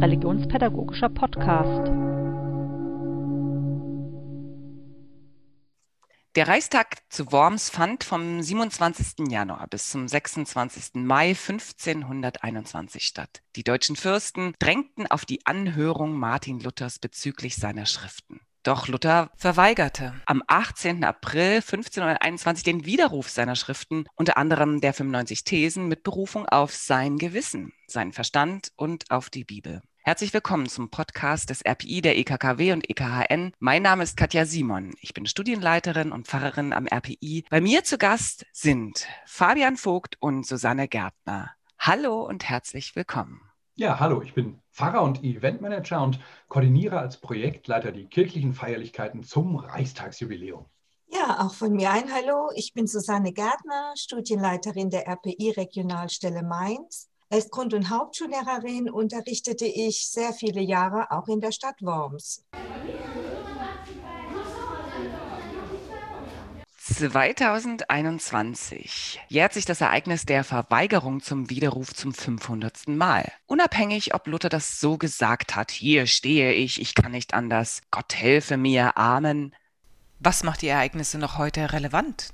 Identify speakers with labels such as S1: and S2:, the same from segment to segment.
S1: religionspädagogischer Podcast.
S2: Der Reichstag zu Worms fand vom 27. Januar bis zum 26. Mai 1521 statt. Die deutschen Fürsten drängten auf die Anhörung Martin Luthers bezüglich seiner Schriften. Doch Luther verweigerte am 18. April 1521 den Widerruf seiner Schriften, unter anderem der 95 Thesen mit Berufung auf sein Gewissen, seinen Verstand und auf die Bibel. Herzlich willkommen zum Podcast des RPI der EKKW und EKHN. Mein Name ist Katja Simon. Ich bin Studienleiterin und Pfarrerin am RPI. Bei mir zu Gast sind Fabian Vogt und Susanne Gärtner. Hallo und herzlich willkommen.
S3: Ja, hallo, ich bin Pfarrer und Eventmanager und koordiniere als Projektleiter die kirchlichen Feierlichkeiten zum Reichstagsjubiläum.
S4: Ja, auch von mir ein Hallo. Ich bin Susanne Gärtner, Studienleiterin der RPI Regionalstelle Mainz. Als Grund- und Hauptschullehrerin unterrichtete ich sehr viele Jahre auch in der Stadt Worms.
S2: 2021 jährt sich das Ereignis der Verweigerung zum Widerruf zum 500. Mal. Unabhängig, ob Luther das so gesagt hat, hier stehe ich, ich kann nicht anders, Gott helfe mir, Amen. Was macht die Ereignisse noch heute relevant?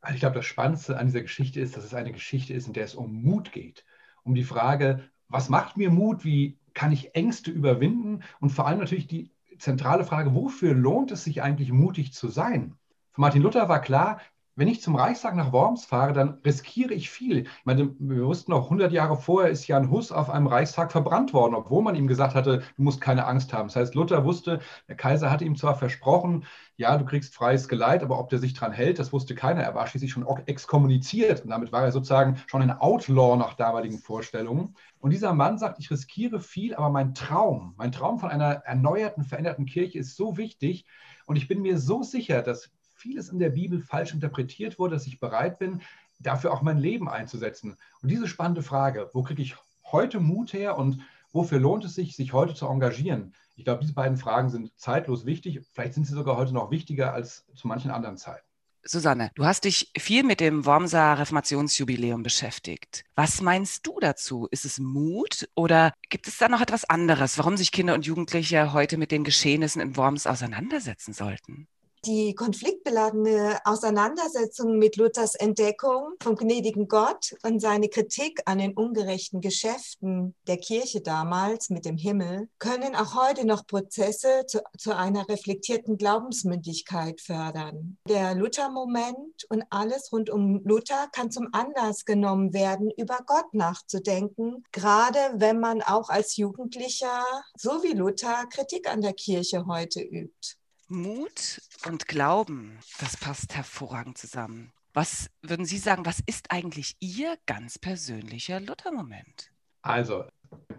S3: Also ich glaube, das Spannendste an dieser Geschichte ist, dass es eine Geschichte ist, in der es um Mut geht. Um die Frage, was macht mir Mut, wie kann ich Ängste überwinden und vor allem natürlich die zentrale Frage, wofür lohnt es sich eigentlich mutig zu sein? Für Martin Luther war klar, wenn ich zum Reichstag nach Worms fahre, dann riskiere ich viel. Ich meine, wir wussten noch, 100 Jahre vorher ist Jan Hus auf einem Reichstag verbrannt worden, obwohl man ihm gesagt hatte, du musst keine Angst haben. Das heißt, Luther wusste, der Kaiser hatte ihm zwar versprochen, ja, du kriegst freies Geleit, aber ob der sich dran hält, das wusste keiner. Er war schließlich schon exkommuniziert und damit war er sozusagen schon ein Outlaw nach damaligen Vorstellungen. Und dieser Mann sagt, ich riskiere viel, aber mein Traum, mein Traum von einer erneuerten, veränderten Kirche ist so wichtig und ich bin mir so sicher, dass vieles in der Bibel falsch interpretiert wurde, dass ich bereit bin, dafür auch mein Leben einzusetzen. Und diese spannende Frage, wo kriege ich heute Mut her und wofür lohnt es sich, sich heute zu engagieren? Ich glaube, diese beiden Fragen sind zeitlos wichtig. Vielleicht sind sie sogar heute noch wichtiger als zu manchen anderen Zeiten.
S2: Susanne, du hast dich viel mit dem Wormser Reformationsjubiläum beschäftigt. Was meinst du dazu? Ist es Mut oder gibt es da noch etwas anderes, warum sich Kinder und Jugendliche heute mit den Geschehnissen in Worms auseinandersetzen sollten?
S4: Die konfliktbeladene Auseinandersetzung mit Luthers Entdeckung vom gnädigen Gott und seine Kritik an den ungerechten Geschäften der Kirche damals mit dem Himmel können auch heute noch Prozesse zu, zu einer reflektierten Glaubensmündigkeit fördern. Der Luther-Moment und alles rund um Luther kann zum Anlass genommen werden, über Gott nachzudenken, gerade wenn man auch als Jugendlicher, so wie Luther, Kritik an der Kirche heute übt.
S2: Mut und Glauben, das passt hervorragend zusammen. Was würden Sie sagen, was ist eigentlich Ihr ganz persönlicher Luther-Moment?
S3: Also,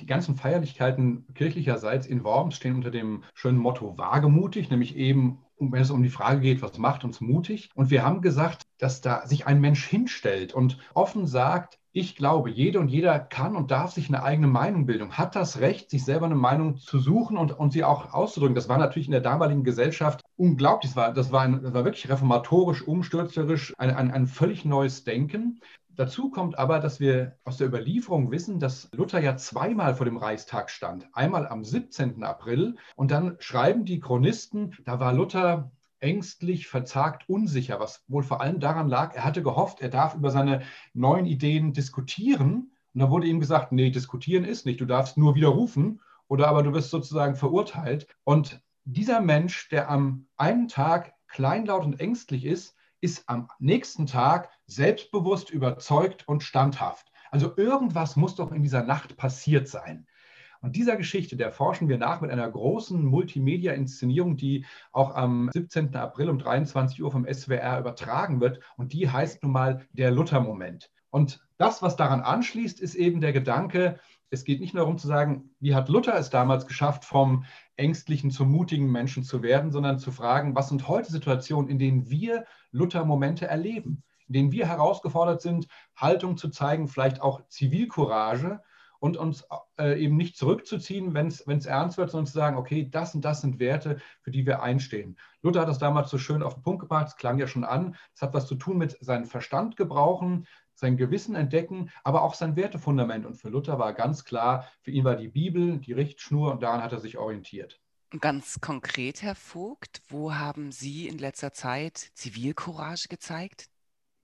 S3: die ganzen Feierlichkeiten kirchlicherseits in Worms stehen unter dem schönen Motto wagemutig, nämlich eben, wenn es um die Frage geht, was macht uns mutig. Und wir haben gesagt, dass da sich ein Mensch hinstellt und offen sagt, ich glaube, jede und jeder kann und darf sich eine eigene Meinung bilden, hat das Recht, sich selber eine Meinung zu suchen und, und sie auch auszudrücken. Das war natürlich in der damaligen Gesellschaft unglaublich. Das war, das war, ein, das war wirklich reformatorisch, umstürzerisch, ein, ein, ein völlig neues Denken. Dazu kommt aber, dass wir aus der Überlieferung wissen, dass Luther ja zweimal vor dem Reichstag stand. Einmal am 17. April und dann schreiben die Chronisten, da war Luther ängstlich, verzagt, unsicher, was wohl vor allem daran lag, er hatte gehofft, er darf über seine neuen Ideen diskutieren. Und da wurde ihm gesagt, nee, diskutieren ist nicht, du darfst nur widerrufen oder aber du wirst sozusagen verurteilt. Und dieser Mensch, der am einen Tag kleinlaut und ängstlich ist, ist am nächsten Tag selbstbewusst, überzeugt und standhaft. Also irgendwas muss doch in dieser Nacht passiert sein. Und dieser Geschichte, der forschen wir nach mit einer großen Multimedia-Inszenierung, die auch am 17. April um 23 Uhr vom SWR übertragen wird. Und die heißt nun mal der Luther-Moment. Und das, was daran anschließt, ist eben der Gedanke, es geht nicht nur darum zu sagen, wie hat Luther es damals geschafft, vom ängstlichen zum mutigen Menschen zu werden, sondern zu fragen, was sind heute Situationen, in denen wir Luther-Momente erleben, in denen wir herausgefordert sind, Haltung zu zeigen, vielleicht auch Zivilcourage und uns äh, eben nicht zurückzuziehen, wenn es ernst wird, sondern zu sagen, okay, das und das sind Werte, für die wir einstehen. Luther hat das damals so schön auf den Punkt gebracht, es klang ja schon an, es hat was zu tun mit seinem Verstand gebrauchen, sein Gewissen entdecken, aber auch sein Wertefundament. Und für Luther war ganz klar, für ihn war die Bibel die Richtschnur und daran hat er sich orientiert.
S2: Ganz konkret, Herr Vogt, wo haben Sie in letzter Zeit Zivilcourage gezeigt?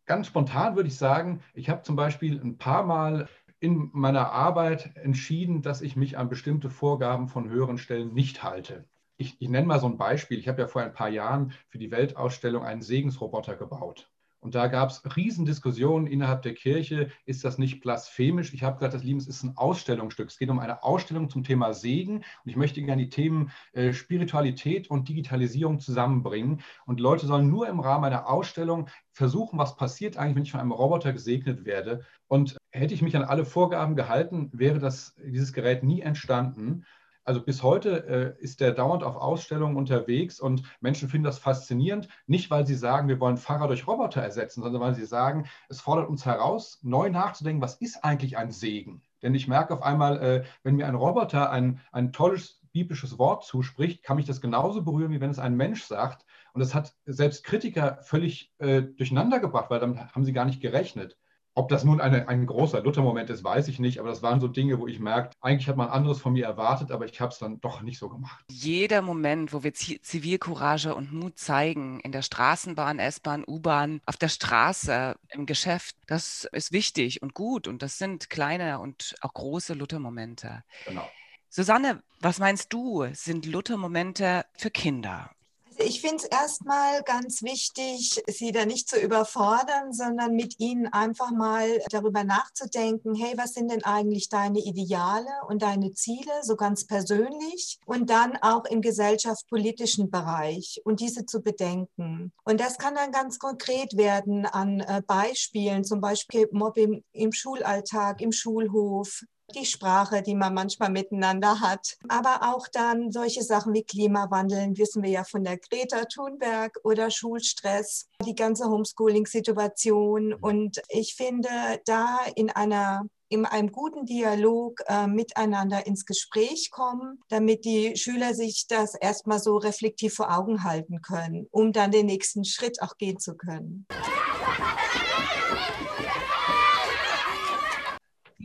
S3: Ganz spontan würde ich sagen, ich habe zum Beispiel ein paar Mal in meiner Arbeit entschieden, dass ich mich an bestimmte Vorgaben von höheren Stellen nicht halte. Ich, ich nenne mal so ein Beispiel. Ich habe ja vor ein paar Jahren für die Weltausstellung einen Segensroboter gebaut. Und da gab es Riesendiskussionen innerhalb der Kirche. Ist das nicht blasphemisch? Ich habe gesagt, das Lieben, es ist ein Ausstellungsstück. Es geht um eine Ausstellung zum Thema Segen. Und ich möchte gerne die Themen äh, Spiritualität und Digitalisierung zusammenbringen. Und Leute sollen nur im Rahmen einer Ausstellung versuchen, was passiert eigentlich, wenn ich von einem Roboter gesegnet werde. Und hätte ich mich an alle Vorgaben gehalten, wäre das, dieses Gerät nie entstanden. Also bis heute äh, ist der dauernd auf Ausstellungen unterwegs und Menschen finden das faszinierend, nicht weil sie sagen, wir wollen Fahrer durch Roboter ersetzen, sondern weil sie sagen, es fordert uns heraus, neu nachzudenken, was ist eigentlich ein Segen? Denn ich merke auf einmal, äh, wenn mir ein Roboter ein, ein tolles biblisches Wort zuspricht, kann mich das genauso berühren, wie wenn es ein Mensch sagt. Und das hat selbst Kritiker völlig äh, durcheinander gebracht, weil damit haben sie gar nicht gerechnet. Ob das nun eine, ein großer Luther-Moment ist, weiß ich nicht, aber das waren so Dinge, wo ich merke, eigentlich hat man anderes von mir erwartet, aber ich habe es dann doch nicht so gemacht.
S2: Jeder Moment, wo wir Zivilcourage und Mut zeigen, in der Straßenbahn, S-Bahn, U-Bahn, auf der Straße, im Geschäft, das ist wichtig und gut und das sind kleine und auch große Luther-Momente. Genau. Susanne, was meinst du, sind Luther-Momente für Kinder?
S4: Ich finde es erstmal ganz wichtig, Sie da nicht zu überfordern, sondern mit Ihnen einfach mal darüber nachzudenken, hey, was sind denn eigentlich deine Ideale und deine Ziele, so ganz persönlich und dann auch im gesellschaftspolitischen Bereich und diese zu bedenken. Und das kann dann ganz konkret werden an äh, Beispielen, zum Beispiel Mobbing im Schulalltag, im Schulhof, die Sprache, die man manchmal miteinander hat. Aber auch dann solche Sachen wie Klimawandel, wissen wir ja von der Greta Thunberg oder Schulstress, die ganze Homeschooling-Situation. Und ich finde, da in einer in einem guten Dialog äh, miteinander ins Gespräch kommen, damit die Schüler sich das erstmal so reflektiv vor Augen halten können, um dann den nächsten Schritt auch gehen zu können.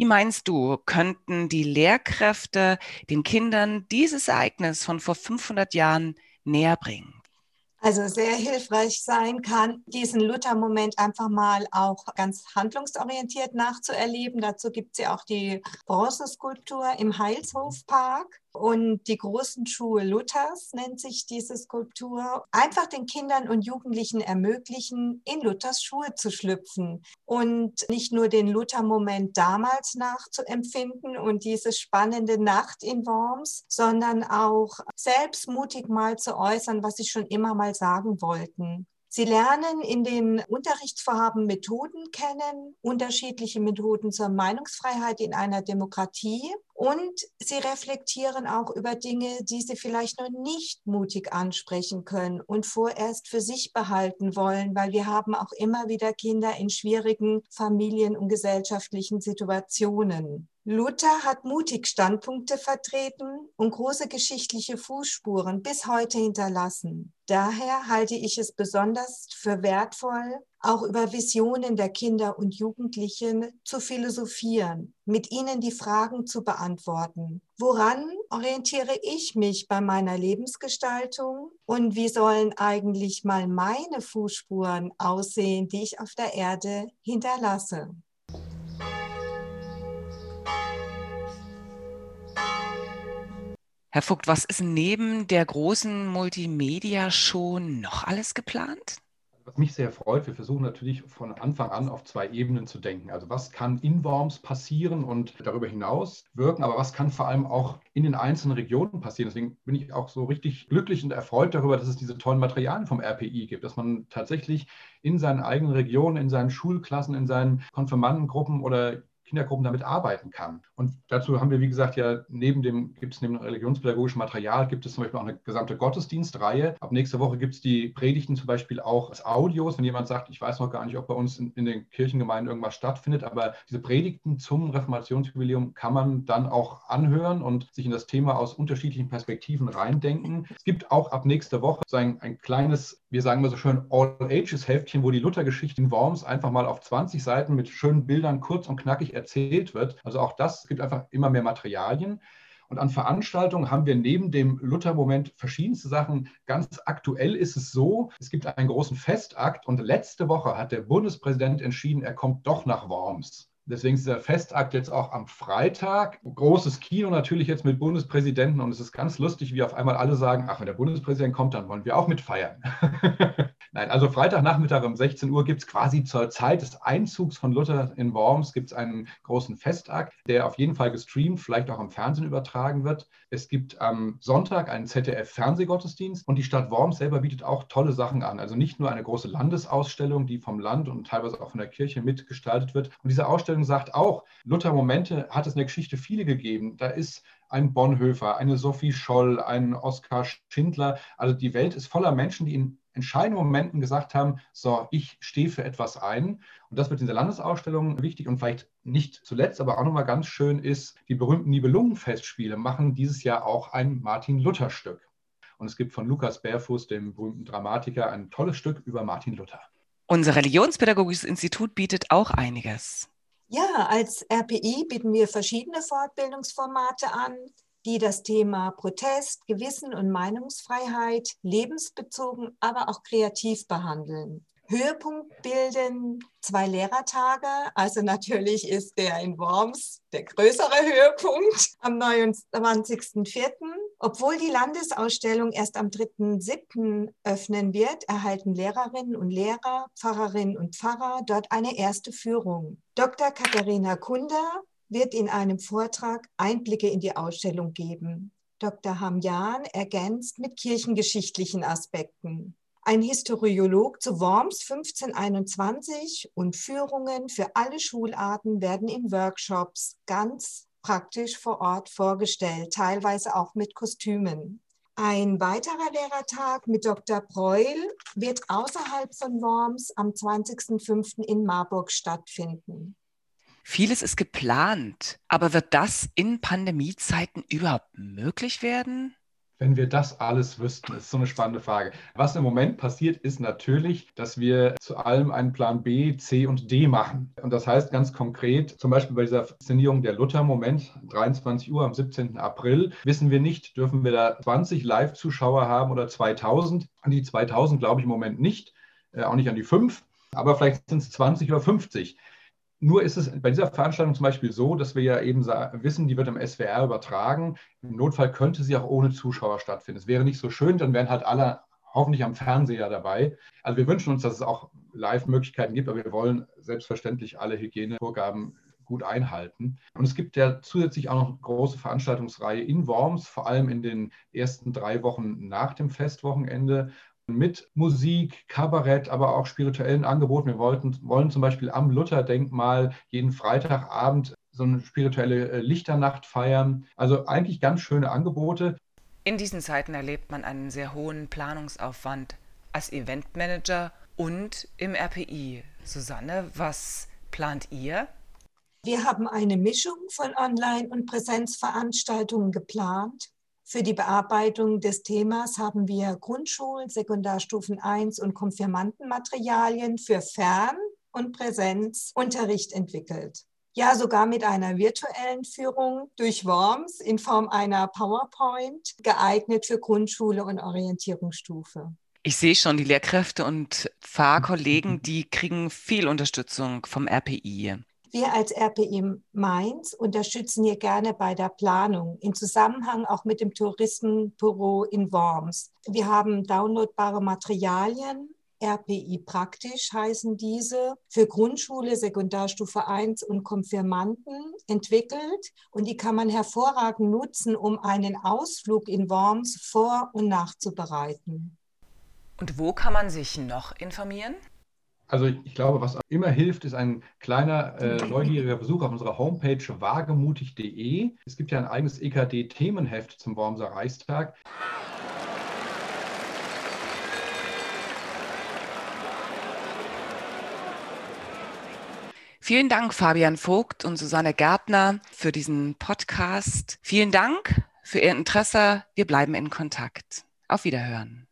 S2: Wie meinst du, könnten die Lehrkräfte den Kindern dieses Ereignis von vor 500 Jahren näher bringen?
S4: Also sehr hilfreich sein kann, diesen Luther-Moment einfach mal auch ganz handlungsorientiert nachzuerleben. Dazu gibt es ja auch die Bronzeskulptur im Heilshofpark. Und die großen Schuhe Luthers nennt sich diese Skulptur. Einfach den Kindern und Jugendlichen ermöglichen, in Luthers Schuhe zu schlüpfen und nicht nur den Luther-Moment damals nachzuempfinden und diese spannende Nacht in Worms, sondern auch selbst mutig mal zu äußern, was sie schon immer mal sagen wollten. Sie lernen in den Unterrichtsvorhaben Methoden kennen, unterschiedliche Methoden zur Meinungsfreiheit in einer Demokratie und sie reflektieren auch über Dinge, die sie vielleicht noch nicht mutig ansprechen können und vorerst für sich behalten wollen, weil wir haben auch immer wieder Kinder in schwierigen Familien- und gesellschaftlichen Situationen. Luther hat mutig Standpunkte vertreten und große geschichtliche Fußspuren bis heute hinterlassen. Daher halte ich es besonders für wertvoll, auch über Visionen der Kinder und Jugendlichen zu philosophieren, mit ihnen die Fragen zu beantworten. Woran orientiere ich mich bei meiner Lebensgestaltung und wie sollen eigentlich mal meine Fußspuren aussehen, die ich auf der Erde hinterlasse?
S2: Herr Vogt, was ist neben der großen Multimedia-Show noch alles geplant?
S3: Was mich sehr freut, wir versuchen natürlich von Anfang an auf zwei Ebenen zu denken. Also was kann in Worms passieren und darüber hinaus wirken, aber was kann vor allem auch in den einzelnen Regionen passieren. Deswegen bin ich auch so richtig glücklich und erfreut darüber, dass es diese tollen Materialien vom RPI gibt, dass man tatsächlich in seinen eigenen Regionen, in seinen Schulklassen, in seinen Konfirmandengruppen oder Kindergruppen damit arbeiten kann. Und dazu haben wir, wie gesagt, ja neben dem, gibt es neben dem religionspädagogischen Material, gibt es zum Beispiel auch eine gesamte Gottesdienstreihe. Ab nächster Woche gibt es die Predigten zum Beispiel auch als Audios. Wenn jemand sagt, ich weiß noch gar nicht, ob bei uns in, in den Kirchengemeinden irgendwas stattfindet, aber diese Predigten zum Reformationsjubiläum kann man dann auch anhören und sich in das Thema aus unterschiedlichen Perspektiven reindenken. Es gibt auch ab nächster Woche ein, ein kleines, wir sagen mal so schön, All-Ages-Heftchen, wo die Luthergeschichte in Worms einfach mal auf 20 Seiten mit schönen Bildern kurz und knackig erzählt wird. Also auch das gibt einfach immer mehr Materialien. Und an Veranstaltungen haben wir neben dem Luther-Moment verschiedenste Sachen. Ganz aktuell ist es so, es gibt einen großen Festakt und letzte Woche hat der Bundespräsident entschieden, er kommt doch nach Worms. Deswegen ist der Festakt jetzt auch am Freitag. Großes Kino natürlich jetzt mit Bundespräsidenten und es ist ganz lustig, wie auf einmal alle sagen, ach, wenn der Bundespräsident kommt, dann wollen wir auch mitfeiern. Nein, also Freitagnachmittag um 16 Uhr gibt es quasi zur Zeit des Einzugs von Luther in Worms gibt es einen großen Festakt, der auf jeden Fall gestreamt, vielleicht auch am Fernsehen übertragen wird. Es gibt am Sonntag einen ZDF-Fernsehgottesdienst und die Stadt Worms selber bietet auch tolle Sachen an. Also nicht nur eine große Landesausstellung, die vom Land und teilweise auch von der Kirche mitgestaltet wird. Und diese Ausstellung sagt auch, Luther Momente hat es in der Geschichte viele gegeben. Da ist ein Bonhoeffer, eine Sophie Scholl, ein Oskar Schindler. Also die Welt ist voller Menschen, die in entscheidenden Momenten gesagt haben, so, ich stehe für etwas ein. Und das wird in der Landesausstellung wichtig und vielleicht nicht zuletzt, aber auch nochmal ganz schön ist, die berühmten Nibelungenfestspiele machen dieses Jahr auch ein Martin-Luther-Stück. Und es gibt von Lukas Bärfuß, dem berühmten Dramatiker, ein tolles Stück über Martin Luther.
S2: Unser Religionspädagogisches Institut bietet auch einiges.
S4: Ja, als RPI bieten wir verschiedene Fortbildungsformate an die das Thema Protest, Gewissen und Meinungsfreiheit lebensbezogen, aber auch kreativ behandeln. Höhepunkt bilden zwei Lehrertage. Also natürlich ist der in Worms der größere Höhepunkt am 29.04. Obwohl die Landesausstellung erst am 3.07. öffnen wird, erhalten Lehrerinnen und Lehrer, Pfarrerinnen und Pfarrer dort eine erste Führung. Dr. Katharina Kunder wird in einem Vortrag Einblicke in die Ausstellung geben. Dr. Hamjan ergänzt mit kirchengeschichtlichen Aspekten. Ein Historiolog zu Worms 1521 und Führungen für alle Schularten werden in Workshops ganz praktisch vor Ort vorgestellt, teilweise auch mit Kostümen. Ein weiterer Lehrertag mit Dr. Breul wird außerhalb von Worms am 20.05. in Marburg stattfinden.
S2: Vieles ist geplant, aber wird das in Pandemiezeiten überhaupt möglich werden?
S3: Wenn wir das alles wüssten, ist so eine spannende Frage. Was im Moment passiert, ist natürlich, dass wir zu allem einen Plan B, C und D machen. Und das heißt ganz konkret, zum Beispiel bei dieser Inszenierung der Luther-Moment, 23 Uhr am 17. April, wissen wir nicht, dürfen wir da 20 Live-Zuschauer haben oder 2000. An die 2000 glaube ich im Moment nicht, äh, auch nicht an die 5, aber vielleicht sind es 20 oder 50. Nur ist es bei dieser Veranstaltung zum Beispiel so, dass wir ja eben wissen, die wird im SWR übertragen. Im Notfall könnte sie auch ohne Zuschauer stattfinden. Es wäre nicht so schön, dann wären halt alle hoffentlich am Fernseher dabei. Also wir wünschen uns, dass es auch Live-Möglichkeiten gibt, aber wir wollen selbstverständlich alle Hygienevorgaben gut einhalten. Und es gibt ja zusätzlich auch noch eine große Veranstaltungsreihe in Worms, vor allem in den ersten drei Wochen nach dem Festwochenende, mit Musik, Kabarett, aber auch spirituellen Angeboten. Wir wollten, wollen zum Beispiel am Lutherdenkmal jeden Freitagabend so eine spirituelle äh, Lichternacht feiern. Also eigentlich ganz schöne Angebote.
S2: In diesen Zeiten erlebt man einen sehr hohen Planungsaufwand als Eventmanager und im RPI. Susanne, was plant ihr?
S4: Wir haben eine Mischung von Online- und Präsenzveranstaltungen geplant. Für die Bearbeitung des Themas haben wir Grundschul-, Sekundarstufen 1 und Konfirmandenmaterialien für Fern- und Präsenzunterricht entwickelt. Ja, sogar mit einer virtuellen Führung durch Worms in Form einer PowerPoint, geeignet für Grundschule und Orientierungsstufe.
S2: Ich sehe schon, die Lehrkräfte und Fahrkollegen, die kriegen viel Unterstützung vom RPI.
S4: Wir als RPI Mainz unterstützen hier gerne bei der Planung, in Zusammenhang auch mit dem Touristenbüro in Worms. Wir haben downloadbare Materialien, RPI praktisch heißen diese, für Grundschule, Sekundarstufe 1 und Konfirmanden entwickelt. Und die kann man hervorragend nutzen, um einen Ausflug in Worms vor- und nachzubereiten.
S2: Und wo kann man sich noch informieren?
S3: Also ich glaube, was immer hilft, ist ein kleiner äh, neugieriger Besuch auf unserer Homepage wagemutig.de. Es gibt ja ein eigenes EKD-Themenheft zum Wormser Reichstag.
S2: Vielen Dank, Fabian Vogt und Susanne Gärtner, für diesen Podcast. Vielen Dank für Ihr Interesse. Wir bleiben in Kontakt. Auf Wiederhören.